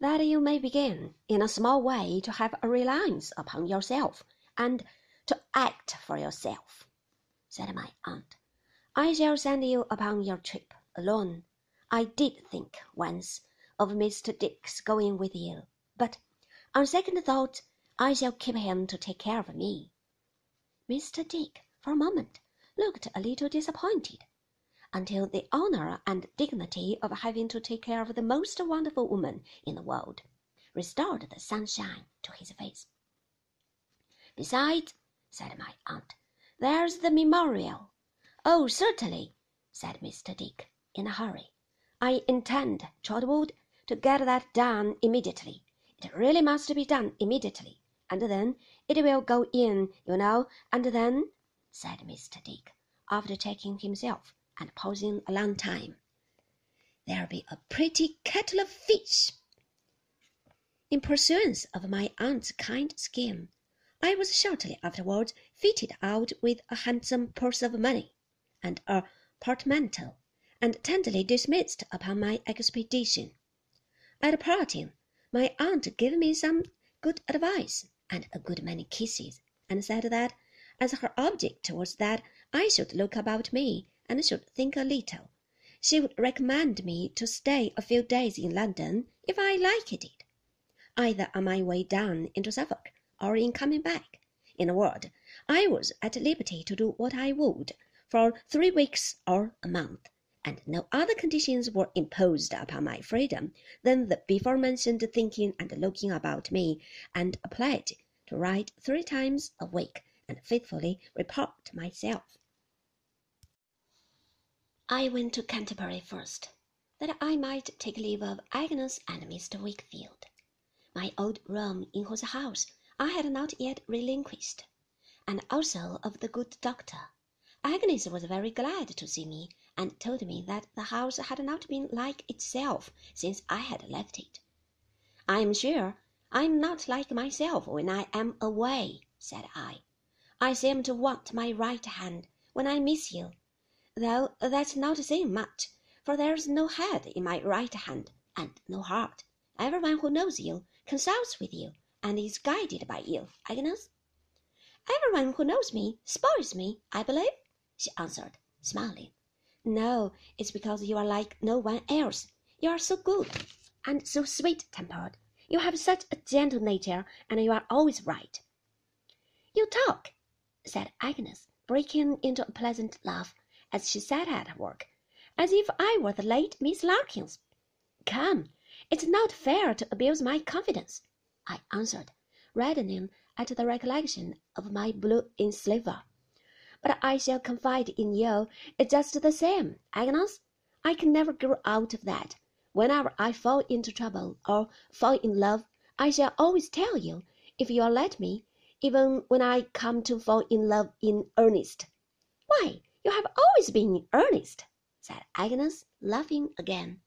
that you may begin in a small way to have a reliance upon yourself and to act for yourself, said my aunt. I shall send you upon your trip alone. I did think once of Mr. Dick's going with you, but on second thought I shall keep him to take care of me. Mr. Dick, for a moment, looked a little disappointed, until the honor and dignity of having to take care of the most wonderful woman in the world restored the sunshine to his face. Besides, said my aunt, there's the memorial. Oh, certainly, said Mr. Dick, in a hurry. I intend, Trotwood, to get that done immediately. It really must be done immediately, and then it will go in, you know, and then, said Mr. Dick, after checking himself and pausing a long time, there'll be a pretty kettle of fish. In pursuance of my aunt's kind scheme, I was shortly afterwards fitted out with a handsome purse of money and a portmanteau, and tenderly dismissed upon my expedition. At parting, my aunt gave me some good advice and a good many kisses, and said that, as her object was that I should look about me and should think a little, she would recommend me to stay a few days in London if I liked it, either on my way down into Suffolk or in coming back. In a word, I was at liberty to do what I would for three weeks or a month, and no other conditions were imposed upon my freedom than the before mentioned thinking and looking about me, and a pledge to write three times a week and faithfully report myself. I went to Canterbury first, that I might take leave of Agnes and Mr. Wickfield, my old room in whose house I had not yet relinquished, and also of the good doctor. Agnes was very glad to see me, and told me that the house had not been like itself since I had left it. I am sure I am not like myself when I am away, said I. I seem to want my right hand when I miss you, though that's not saying much, for there's no head in my right hand and no heart. Everyone who knows you consults with you and is guided by you, Agnes. Everyone who knows me spoils me, I believe, she answered, smiling. No, it's because you are like no one else. You are so good and so sweet tempered. You have such a gentle nature, and you are always right. You talk, said Agnes, breaking into a pleasant laugh as she sat at her work, as if I were the late Miss Larkins. Come, it's not fair to abuse my confidence. I answered, reddening at the recollection of my blue enslaver. But I shall confide in you just the same, Agnes. I can never grow out of that. Whenever I fall into trouble or fall in love, I shall always tell you, if you'll let me, even when I come to fall in love in earnest. Why, you have always been in earnest, said Agnes, laughing again.